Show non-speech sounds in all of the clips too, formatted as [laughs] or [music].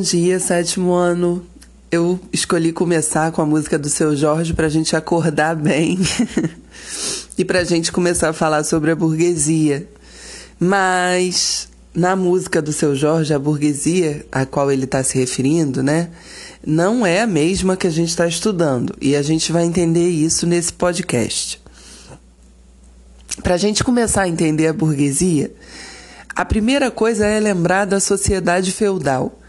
dia, sétimo ano. Eu escolhi começar com a música do seu Jorge pra gente acordar bem [laughs] e pra gente começar a falar sobre a burguesia. Mas na música do seu Jorge, a burguesia a qual ele está se referindo, né, não é a mesma que a gente está estudando e a gente vai entender isso nesse podcast. Para a gente começar a entender a burguesia, a primeira coisa é lembrar da sociedade feudal,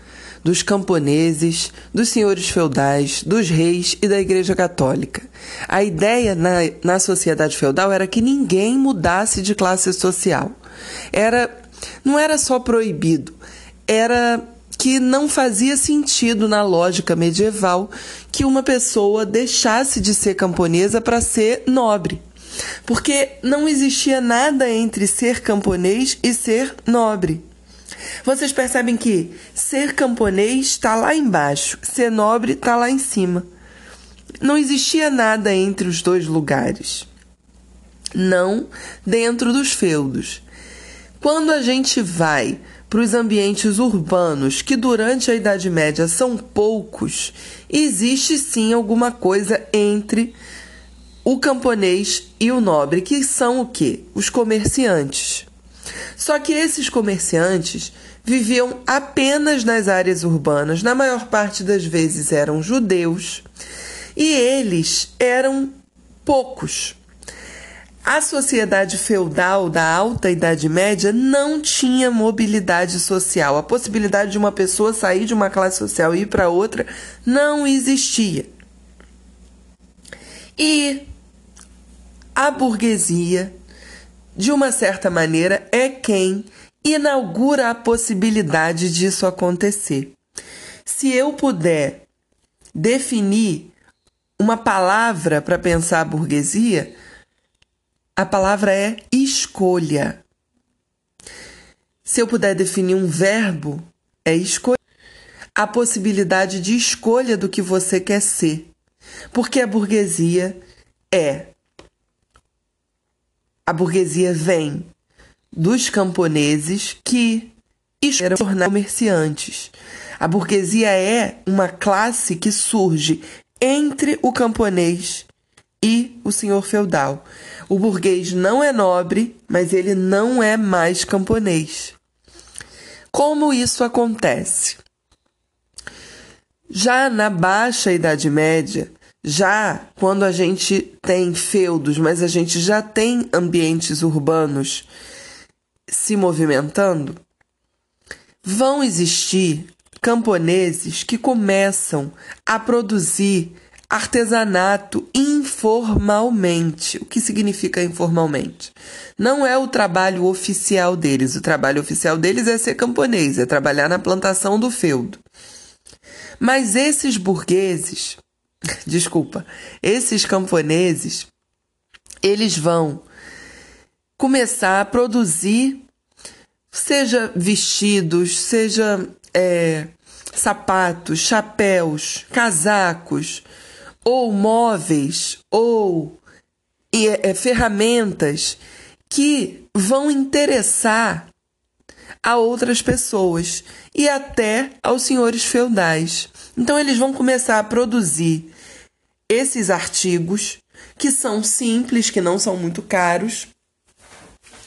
dos camponeses, dos senhores feudais, dos reis e da Igreja Católica. A ideia na, na sociedade feudal era que ninguém mudasse de classe social. Era, não era só proibido, era que não fazia sentido na lógica medieval que uma pessoa deixasse de ser camponesa para ser nobre. Porque não existia nada entre ser camponês e ser nobre. Vocês percebem que ser camponês está lá embaixo, ser nobre está lá em cima. Não existia nada entre os dois lugares. Não dentro dos feudos. Quando a gente vai para os ambientes urbanos, que durante a Idade Média são poucos, existe sim alguma coisa entre o camponês e o nobre, que são o quê? Os comerciantes. Só que esses comerciantes viviam apenas nas áreas urbanas, na maior parte das vezes eram judeus, e eles eram poucos. A sociedade feudal da Alta Idade Média não tinha mobilidade social. A possibilidade de uma pessoa sair de uma classe social e ir para outra não existia. E a burguesia, de uma certa maneira, é quem inaugura a possibilidade disso acontecer. Se eu puder definir uma palavra para pensar a burguesia, a palavra é escolha. Se eu puder definir um verbo, é escolha. A possibilidade de escolha do que você quer ser. Porque a burguesia é. A burguesia vem dos camponeses que eram comerciantes. A burguesia é uma classe que surge entre o camponês e o senhor feudal. O burguês não é nobre, mas ele não é mais camponês. Como isso acontece? Já na Baixa Idade Média, já quando a gente tem feudos, mas a gente já tem ambientes urbanos se movimentando, vão existir camponeses que começam a produzir artesanato informalmente. O que significa informalmente? Não é o trabalho oficial deles. O trabalho oficial deles é ser camponês, é trabalhar na plantação do feudo. Mas esses burgueses, [laughs] desculpa, esses camponeses, eles vão começar a produzir, seja vestidos, seja é, sapatos, chapéus, casacos, ou móveis ou é, ferramentas que vão interessar a outras pessoas e até aos senhores feudais. Então eles vão começar a produzir esses artigos que são simples, que não são muito caros,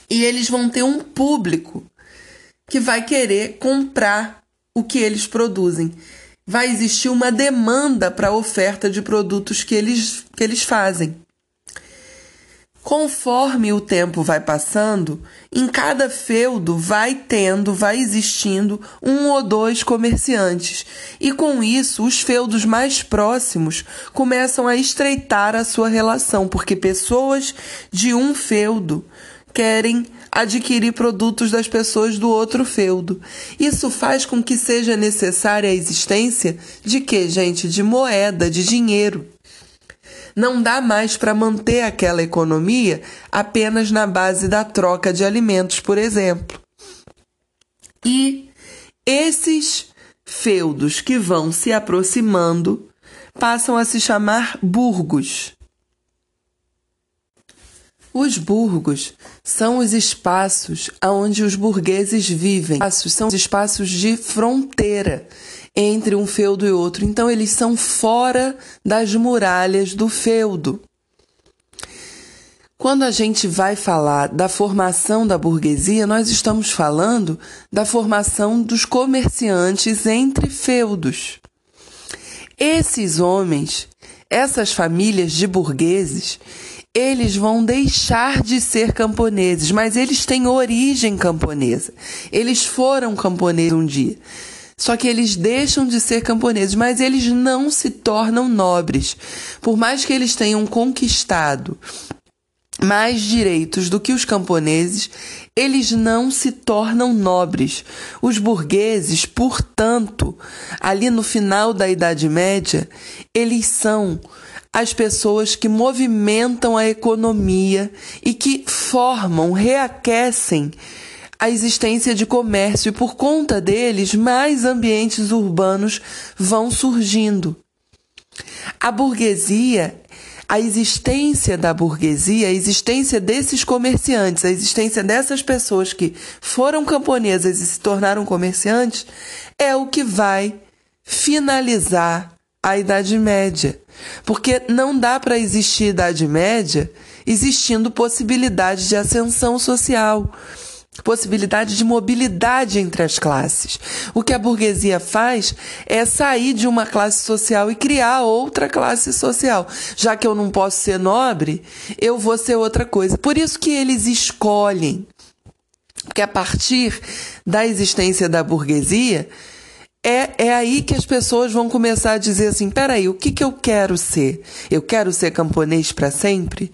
e eles vão ter um público que vai querer comprar o que eles produzem vai existir uma demanda para a oferta de produtos que eles, que eles fazem. Conforme o tempo vai passando, em cada feudo vai tendo, vai existindo um ou dois comerciantes, e com isso os feudos mais próximos começam a estreitar a sua relação, porque pessoas de um feudo querem adquirir produtos das pessoas do outro feudo. Isso faz com que seja necessária a existência de que, gente? De moeda, de dinheiro. Não dá mais para manter aquela economia apenas na base da troca de alimentos, por exemplo. E esses feudos que vão se aproximando passam a se chamar burgos. Os burgos são os espaços onde os burgueses vivem. São os espaços de fronteira entre um feudo e outro. Então, eles são fora das muralhas do feudo. Quando a gente vai falar da formação da burguesia, nós estamos falando da formação dos comerciantes entre feudos. Esses homens, essas famílias de burgueses, eles vão deixar de ser camponeses, mas eles têm origem camponesa. Eles foram camponeses um dia. Só que eles deixam de ser camponeses, mas eles não se tornam nobres. Por mais que eles tenham conquistado mais direitos do que os camponeses, eles não se tornam nobres. Os burgueses, portanto, ali no final da Idade Média, eles são as pessoas que movimentam a economia e que formam, reaquecem a existência de comércio e por conta deles mais ambientes urbanos vão surgindo. A burguesia, a existência da burguesia, a existência desses comerciantes, a existência dessas pessoas que foram camponesas e se tornaram comerciantes é o que vai finalizar a Idade Média. Porque não dá para existir Idade Média existindo possibilidade de ascensão social, possibilidade de mobilidade entre as classes. O que a burguesia faz é sair de uma classe social e criar outra classe social. Já que eu não posso ser nobre, eu vou ser outra coisa. Por isso que eles escolhem. Porque a partir da existência da burguesia, é, é aí que as pessoas vão começar a dizer assim: peraí, o que, que eu quero ser? Eu quero ser camponês para sempre?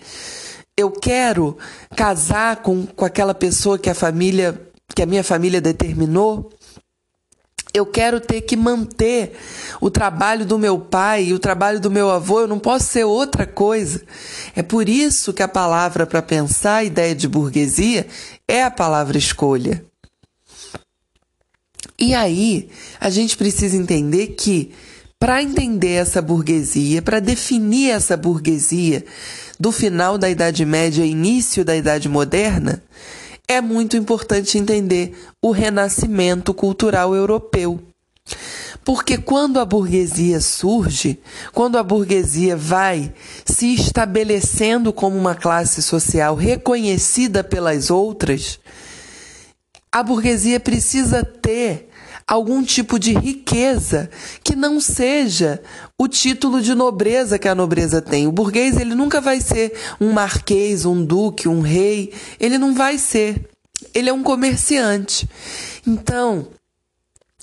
Eu quero casar com, com aquela pessoa que a família, que a minha família determinou. Eu quero ter que manter o trabalho do meu pai e o trabalho do meu avô, eu não posso ser outra coisa. É por isso que a palavra para pensar a ideia de burguesia é a palavra escolha. E aí, a gente precisa entender que para entender essa burguesia, para definir essa burguesia do final da Idade Média e início da Idade Moderna, é muito importante entender o renascimento cultural europeu. Porque quando a burguesia surge, quando a burguesia vai se estabelecendo como uma classe social reconhecida pelas outras, a burguesia precisa ter algum tipo de riqueza que não seja o título de nobreza que a nobreza tem. O burguês ele nunca vai ser um marquês, um duque, um rei, ele não vai ser. Ele é um comerciante. Então,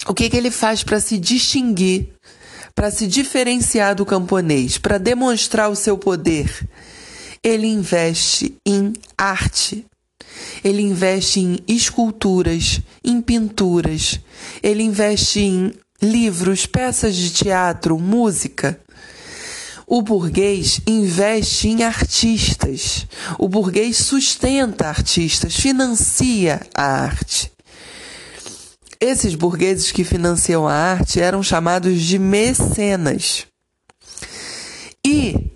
o que, que ele faz para se distinguir, para se diferenciar do camponês, para demonstrar o seu poder? Ele investe em arte. Ele investe em esculturas, em pinturas, ele investe em livros, peças de teatro, música. O burguês investe em artistas. O burguês sustenta artistas, financia a arte. Esses burgueses que financiam a arte eram chamados de mecenas. E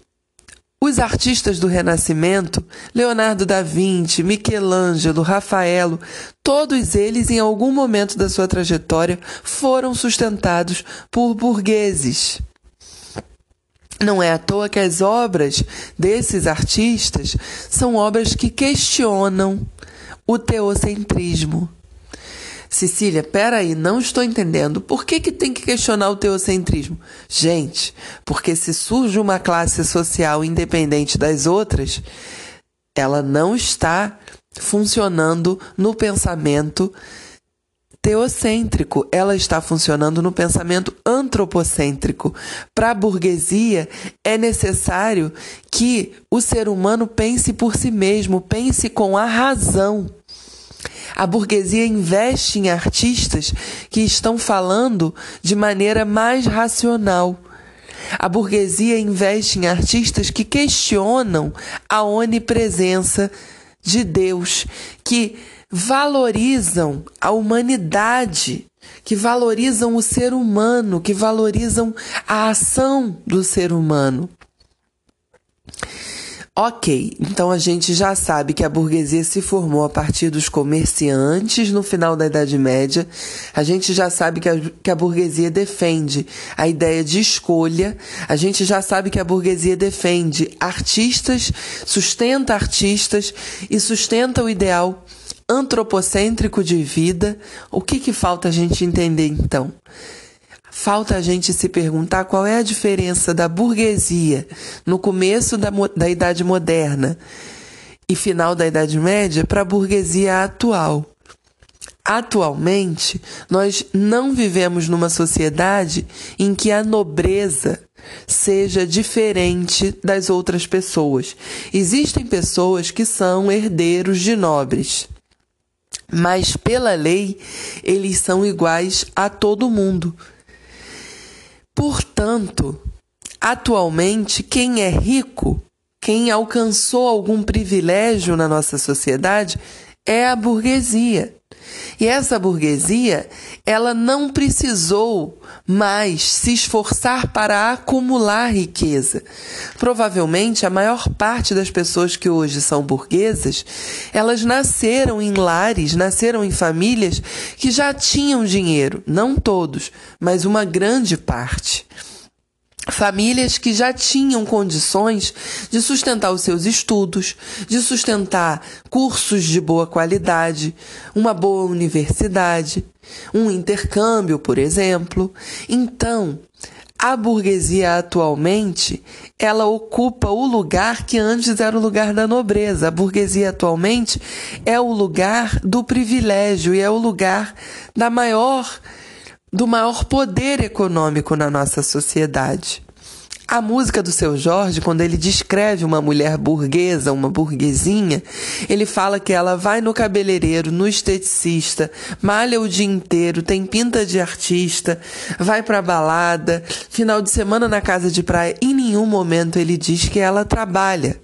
os artistas do Renascimento, Leonardo da Vinci, Michelangelo, Rafaelo, todos eles em algum momento da sua trajetória foram sustentados por burgueses. Não é à toa que as obras desses artistas são obras que questionam o teocentrismo. Cecília, peraí, não estou entendendo. Por que, que tem que questionar o teocentrismo? Gente, porque se surge uma classe social independente das outras, ela não está funcionando no pensamento teocêntrico, ela está funcionando no pensamento antropocêntrico. Para a burguesia, é necessário que o ser humano pense por si mesmo, pense com a razão. A burguesia investe em artistas que estão falando de maneira mais racional. A burguesia investe em artistas que questionam a onipresença de Deus, que valorizam a humanidade, que valorizam o ser humano, que valorizam a ação do ser humano. Ok, então a gente já sabe que a burguesia se formou a partir dos comerciantes no final da Idade Média. A gente já sabe que a, que a burguesia defende a ideia de escolha. A gente já sabe que a burguesia defende artistas, sustenta artistas e sustenta o ideal antropocêntrico de vida. O que, que falta a gente entender então? Falta a gente se perguntar qual é a diferença da burguesia no começo da, da Idade Moderna e final da Idade Média para a burguesia atual. Atualmente, nós não vivemos numa sociedade em que a nobreza seja diferente das outras pessoas. Existem pessoas que são herdeiros de nobres, mas pela lei eles são iguais a todo mundo. Portanto, atualmente, quem é rico, quem alcançou algum privilégio na nossa sociedade, é a burguesia. E essa burguesia, ela não precisou mais se esforçar para acumular riqueza. Provavelmente a maior parte das pessoas que hoje são burguesas, elas nasceram em lares, nasceram em famílias que já tinham dinheiro, não todos, mas uma grande parte famílias que já tinham condições de sustentar os seus estudos, de sustentar cursos de boa qualidade, uma boa universidade, um intercâmbio, por exemplo. Então, a burguesia atualmente, ela ocupa o lugar que antes era o lugar da nobreza. A burguesia atualmente é o lugar do privilégio e é o lugar da maior do maior poder econômico na nossa sociedade. A música do seu Jorge, quando ele descreve uma mulher burguesa, uma burguesinha, ele fala que ela vai no cabeleireiro, no esteticista, malha o dia inteiro, tem pinta de artista, vai pra balada, final de semana na casa de praia. Em nenhum momento ele diz que ela trabalha.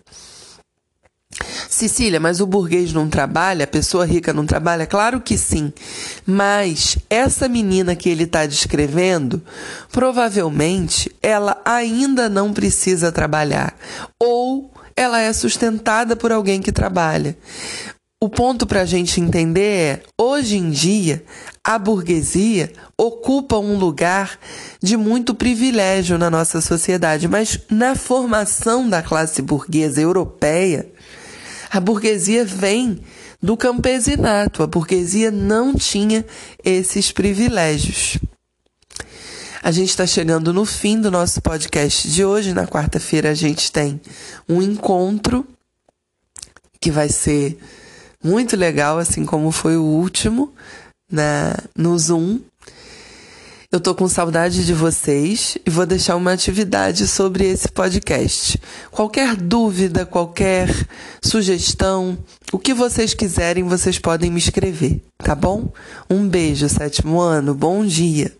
Cecília, mas o burguês não trabalha? A pessoa rica não trabalha? Claro que sim. Mas essa menina que ele está descrevendo, provavelmente ela ainda não precisa trabalhar. Ou ela é sustentada por alguém que trabalha. O ponto para a gente entender é: hoje em dia, a burguesia ocupa um lugar de muito privilégio na nossa sociedade, mas na formação da classe burguesa europeia, a burguesia vem do campesinato. A burguesia não tinha esses privilégios. A gente está chegando no fim do nosso podcast de hoje. Na quarta-feira a gente tem um encontro que vai ser muito legal, assim como foi o último na, no Zoom. Eu tô com saudade de vocês e vou deixar uma atividade sobre esse podcast. Qualquer dúvida, qualquer sugestão, o que vocês quiserem, vocês podem me escrever, tá bom? Um beijo, sétimo ano, bom dia!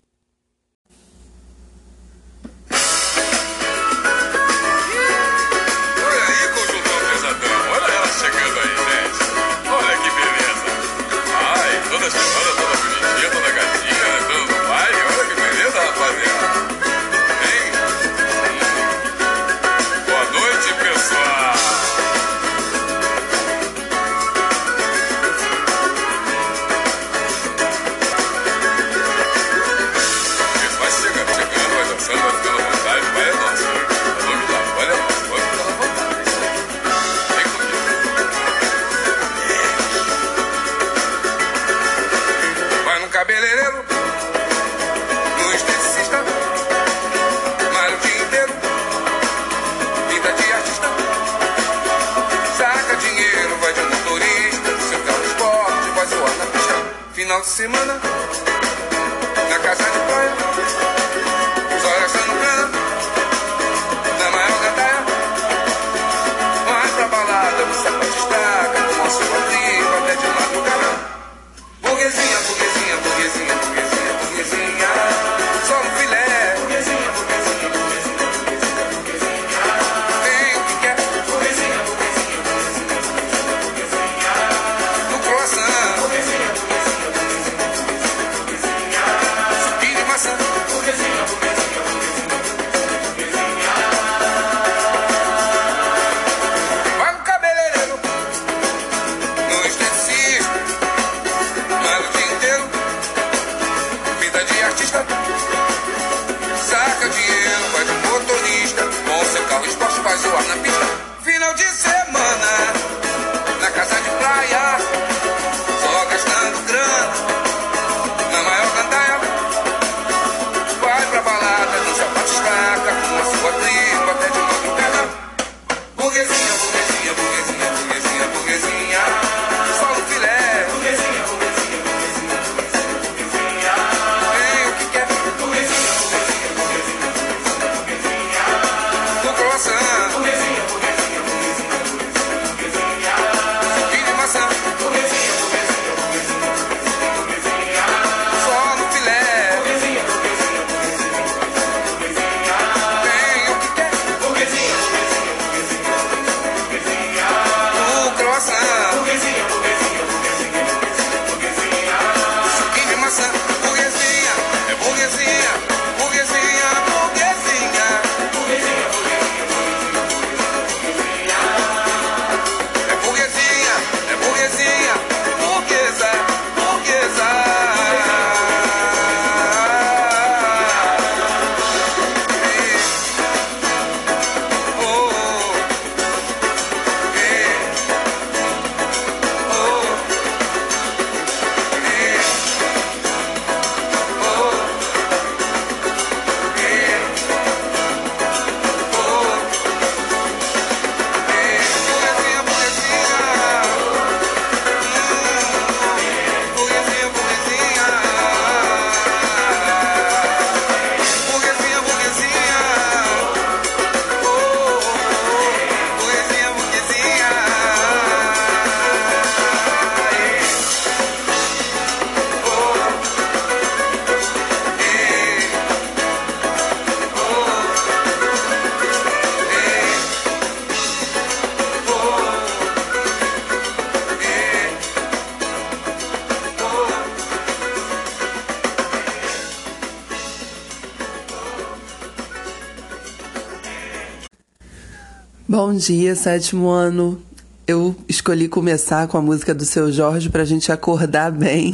Dia, sétimo ano. Eu escolhi começar com a música do seu Jorge para a gente acordar bem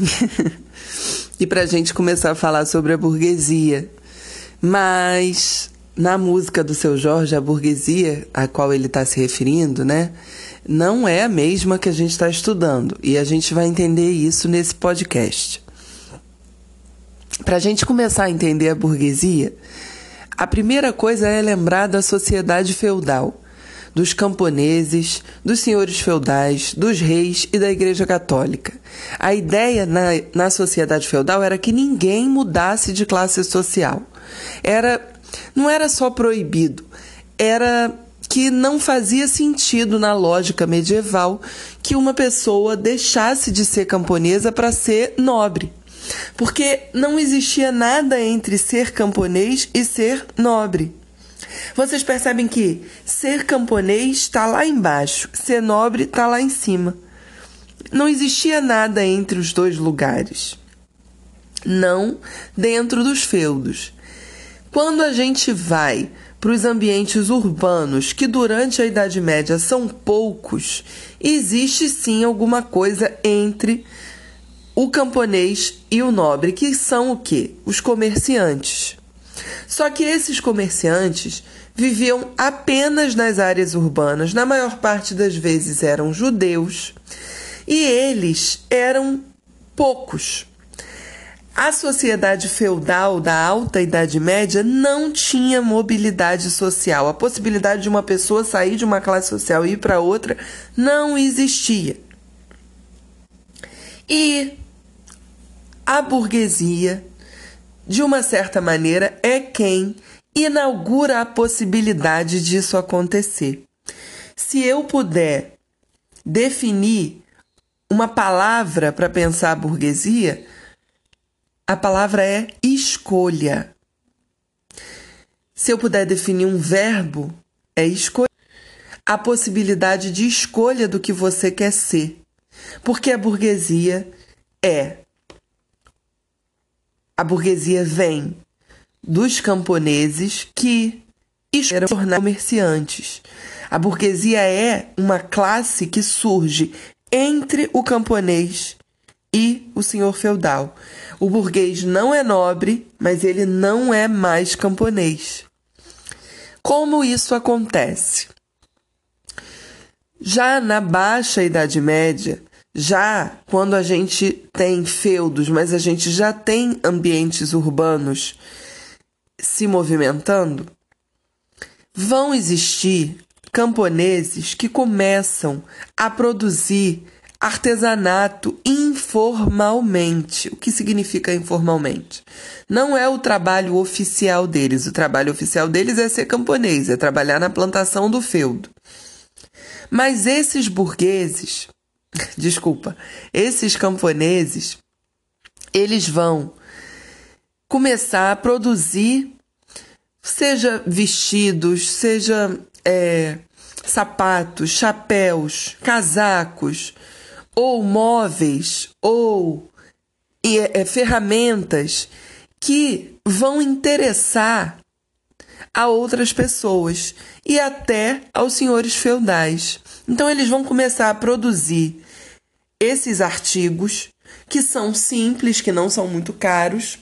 [laughs] e para a gente começar a falar sobre a burguesia. Mas na música do seu Jorge, a burguesia a qual ele está se referindo, né, não é a mesma que a gente está estudando e a gente vai entender isso nesse podcast. Para a gente começar a entender a burguesia, a primeira coisa é lembrar da sociedade feudal dos camponeses, dos senhores feudais, dos reis e da Igreja Católica. A ideia na, na sociedade feudal era que ninguém mudasse de classe social. Era, não era só proibido, era que não fazia sentido na lógica medieval que uma pessoa deixasse de ser camponesa para ser nobre. Porque não existia nada entre ser camponês e ser nobre. Vocês percebem que ser camponês está lá embaixo, ser nobre está lá em cima. Não existia nada entre os dois lugares. Não dentro dos feudos. Quando a gente vai para os ambientes urbanos, que durante a Idade Média são poucos, existe sim alguma coisa entre o camponês e o nobre, que são o quê? Os comerciantes. Só que esses comerciantes viviam apenas nas áreas urbanas, na maior parte das vezes eram judeus, e eles eram poucos. A sociedade feudal da Alta Idade Média não tinha mobilidade social. A possibilidade de uma pessoa sair de uma classe social e ir para outra não existia. E a burguesia de uma certa maneira, é quem inaugura a possibilidade disso acontecer. Se eu puder definir uma palavra para pensar a burguesia, a palavra é escolha. Se eu puder definir um verbo, é escolha. A possibilidade de escolha do que você quer ser. Porque a burguesia é a burguesia vem dos camponeses que eram tornar comerciantes. A burguesia é uma classe que surge entre o camponês e o senhor feudal. O burguês não é nobre, mas ele não é mais camponês. Como isso acontece? Já na Baixa Idade Média, já quando a gente tem feudos, mas a gente já tem ambientes urbanos se movimentando, vão existir camponeses que começam a produzir artesanato informalmente. O que significa informalmente? Não é o trabalho oficial deles. O trabalho oficial deles é ser camponês, é trabalhar na plantação do feudo. Mas esses burgueses [laughs] desculpa, esses camponeses, eles vão começar a produzir, seja vestidos, seja é, sapatos, chapéus, casacos, ou móveis, ou é, ferramentas que vão interessar a outras pessoas e até aos senhores feudais. Então eles vão começar a produzir esses artigos que são simples, que não são muito caros,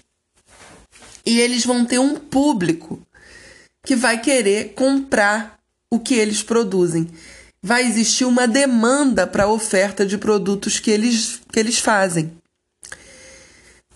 e eles vão ter um público que vai querer comprar o que eles produzem. Vai existir uma demanda para a oferta de produtos que eles, que eles fazem.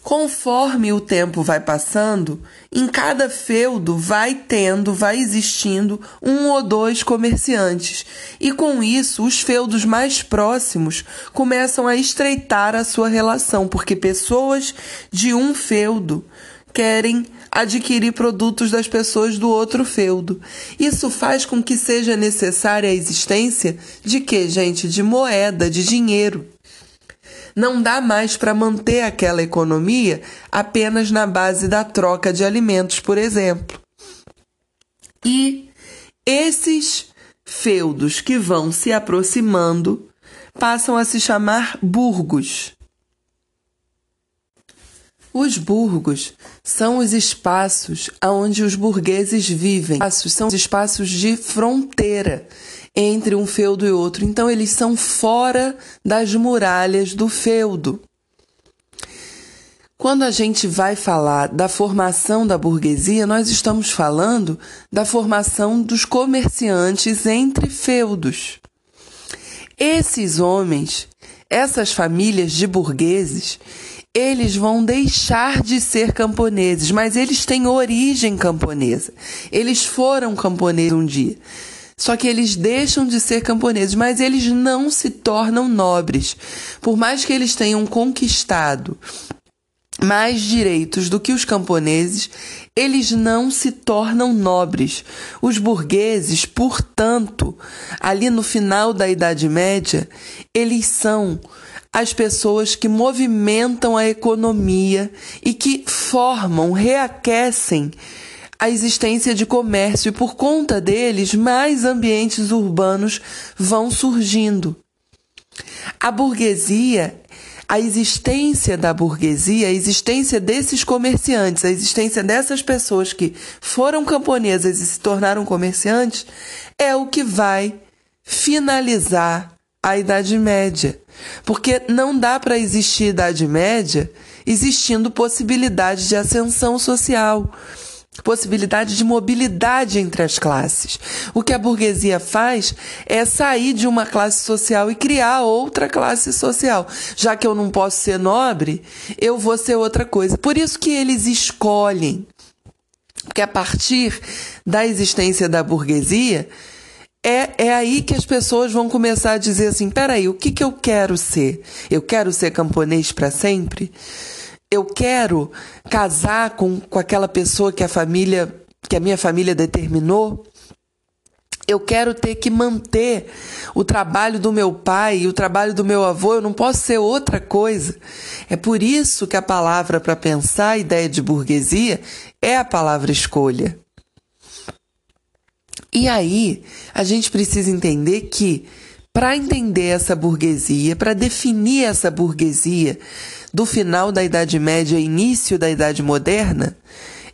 Conforme o tempo vai passando, em cada feudo vai tendo, vai existindo um ou dois comerciantes, e com isso os feudos mais próximos começam a estreitar a sua relação, porque pessoas de um feudo querem adquirir produtos das pessoas do outro feudo. Isso faz com que seja necessária a existência de que, gente? De moeda, de dinheiro. Não dá mais para manter aquela economia apenas na base da troca de alimentos, por exemplo. E esses feudos que vão se aproximando passam a se chamar burgos. Os burgos são os espaços onde os burgueses vivem. São os espaços de fronteira entre um feudo e outro. Então, eles são fora das muralhas do feudo. Quando a gente vai falar da formação da burguesia, nós estamos falando da formação dos comerciantes entre feudos. Esses homens, essas famílias de burgueses, eles vão deixar de ser camponeses, mas eles têm origem camponesa. Eles foram camponeses um dia. Só que eles deixam de ser camponeses, mas eles não se tornam nobres. Por mais que eles tenham conquistado mais direitos do que os camponeses, eles não se tornam nobres. Os burgueses, portanto, ali no final da Idade Média, eles são as pessoas que movimentam a economia e que formam, reaquecem a existência de comércio, e por conta deles, mais ambientes urbanos vão surgindo. A burguesia, a existência da burguesia, a existência desses comerciantes, a existência dessas pessoas que foram camponesas e se tornaram comerciantes, é o que vai finalizar a Idade Média. Porque não dá para existir Idade Média existindo possibilidade de ascensão social, possibilidade de mobilidade entre as classes. O que a burguesia faz é sair de uma classe social e criar outra classe social. Já que eu não posso ser nobre, eu vou ser outra coisa. Por isso que eles escolhem. Porque a partir da existência da burguesia, é, é aí que as pessoas vão começar a dizer assim: peraí, o que, que eu quero ser? Eu quero ser camponês para sempre? Eu quero casar com, com aquela pessoa que a família, que a minha família determinou? Eu quero ter que manter o trabalho do meu pai e o trabalho do meu avô, eu não posso ser outra coisa. É por isso que a palavra para pensar a ideia de burguesia é a palavra escolha. E aí, a gente precisa entender que, para entender essa burguesia, para definir essa burguesia do final da Idade Média e início da Idade Moderna,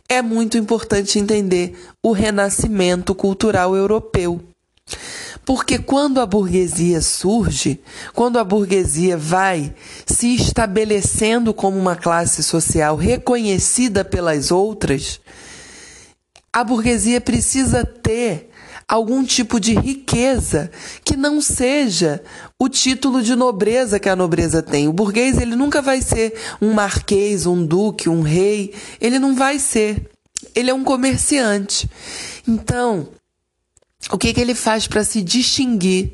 é muito importante entender o renascimento cultural europeu. Porque quando a burguesia surge, quando a burguesia vai se estabelecendo como uma classe social reconhecida pelas outras, a burguesia precisa ter algum tipo de riqueza que não seja o título de nobreza que a nobreza tem. O burguês ele nunca vai ser um marquês, um duque, um rei, ele não vai ser. Ele é um comerciante. Então, o que, que ele faz para se distinguir,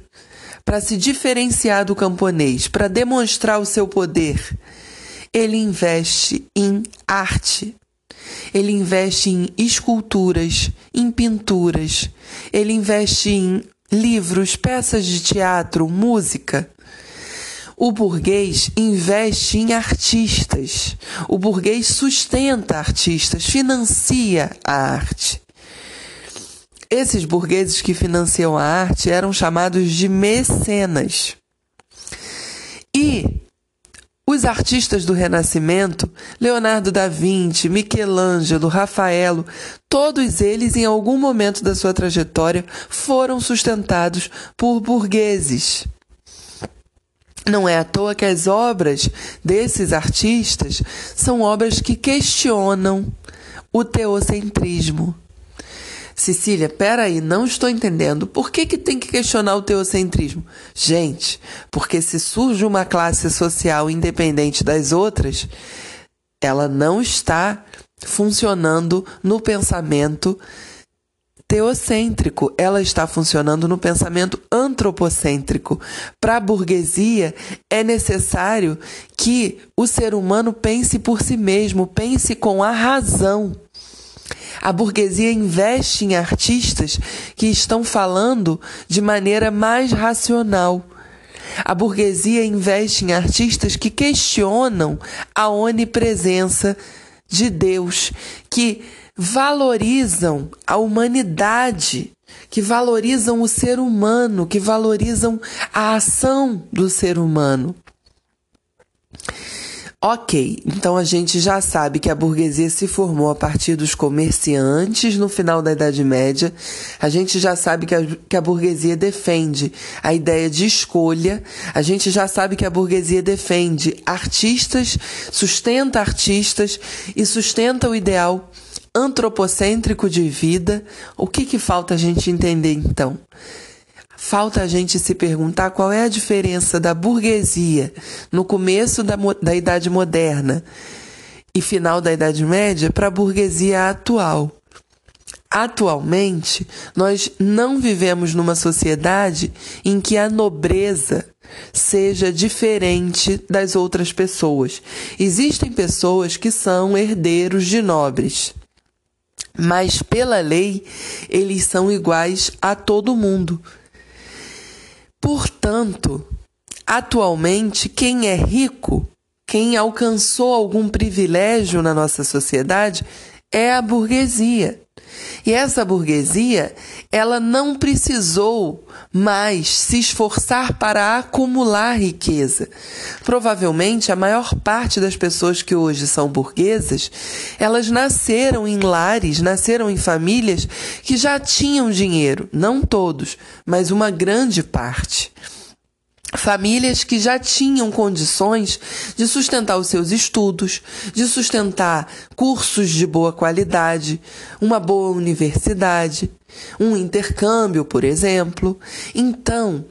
para se diferenciar do camponês, para demonstrar o seu poder? Ele investe em arte. Ele investe em esculturas, em pinturas, ele investe em livros, peças de teatro, música. O burguês investe em artistas. O burguês sustenta artistas, financia a arte. Esses burgueses que financiam a arte eram chamados de mecenas. E os artistas do Renascimento, Leonardo da Vinci, Michelangelo, Rafaelo, todos eles, em algum momento da sua trajetória, foram sustentados por burgueses. Não é à toa que as obras desses artistas são obras que questionam o teocentrismo. Cecília, peraí, não estou entendendo. Por que, que tem que questionar o teocentrismo? Gente, porque se surge uma classe social independente das outras, ela não está funcionando no pensamento teocêntrico, ela está funcionando no pensamento antropocêntrico. Para a burguesia, é necessário que o ser humano pense por si mesmo, pense com a razão. A burguesia investe em artistas que estão falando de maneira mais racional. A burguesia investe em artistas que questionam a onipresença de Deus, que valorizam a humanidade, que valorizam o ser humano, que valorizam a ação do ser humano. Ok, então a gente já sabe que a burguesia se formou a partir dos comerciantes no final da Idade Média. A gente já sabe que a, que a burguesia defende a ideia de escolha. A gente já sabe que a burguesia defende artistas, sustenta artistas e sustenta o ideal antropocêntrico de vida. O que, que falta a gente entender então? Falta a gente se perguntar qual é a diferença da burguesia no começo da, da Idade Moderna e final da Idade Média para a burguesia atual. Atualmente, nós não vivemos numa sociedade em que a nobreza seja diferente das outras pessoas. Existem pessoas que são herdeiros de nobres, mas pela lei eles são iguais a todo mundo. Portanto, atualmente, quem é rico, quem alcançou algum privilégio na nossa sociedade, é a burguesia. E essa burguesia, ela não precisou mais se esforçar para acumular riqueza. Provavelmente a maior parte das pessoas que hoje são burguesas, elas nasceram em lares, nasceram em famílias que já tinham dinheiro, não todos, mas uma grande parte famílias que já tinham condições de sustentar os seus estudos, de sustentar cursos de boa qualidade, uma boa universidade, um intercâmbio, por exemplo. Então,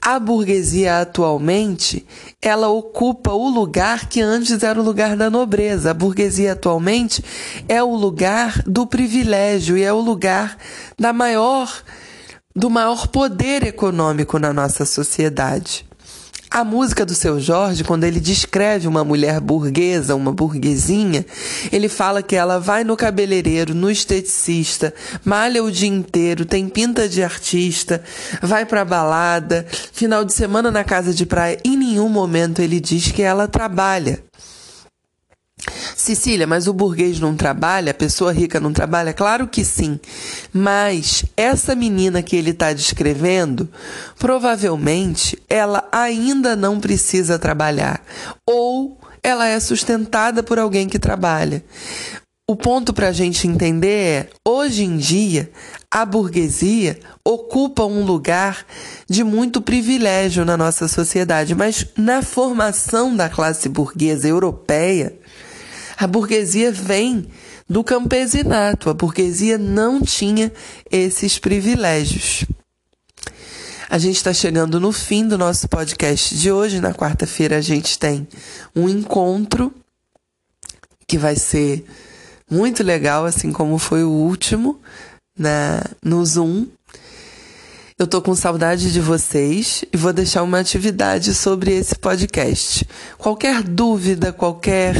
a burguesia atualmente, ela ocupa o lugar que antes era o lugar da nobreza. A burguesia atualmente é o lugar do privilégio e é o lugar da maior do maior poder econômico na nossa sociedade. A música do seu Jorge, quando ele descreve uma mulher burguesa, uma burguesinha, ele fala que ela vai no cabeleireiro, no esteticista, malha o dia inteiro, tem pinta de artista, vai pra balada, final de semana na casa de praia. Em nenhum momento ele diz que ela trabalha. Cecília, mas o burguês não trabalha? A pessoa rica não trabalha? Claro que sim. Mas essa menina que ele está descrevendo, provavelmente ela ainda não precisa trabalhar. Ou ela é sustentada por alguém que trabalha. O ponto para a gente entender é: hoje em dia, a burguesia ocupa um lugar de muito privilégio na nossa sociedade, mas na formação da classe burguesa europeia, a burguesia vem do campesinato. A burguesia não tinha esses privilégios. A gente está chegando no fim do nosso podcast de hoje. Na quarta-feira a gente tem um encontro que vai ser muito legal, assim como foi o último na, no Zoom. Eu tô com saudade de vocês e vou deixar uma atividade sobre esse podcast. Qualquer dúvida, qualquer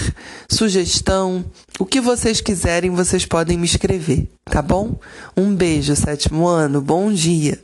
sugestão, o que vocês quiserem, vocês podem me escrever, tá bom? Um beijo, sétimo ano, bom dia!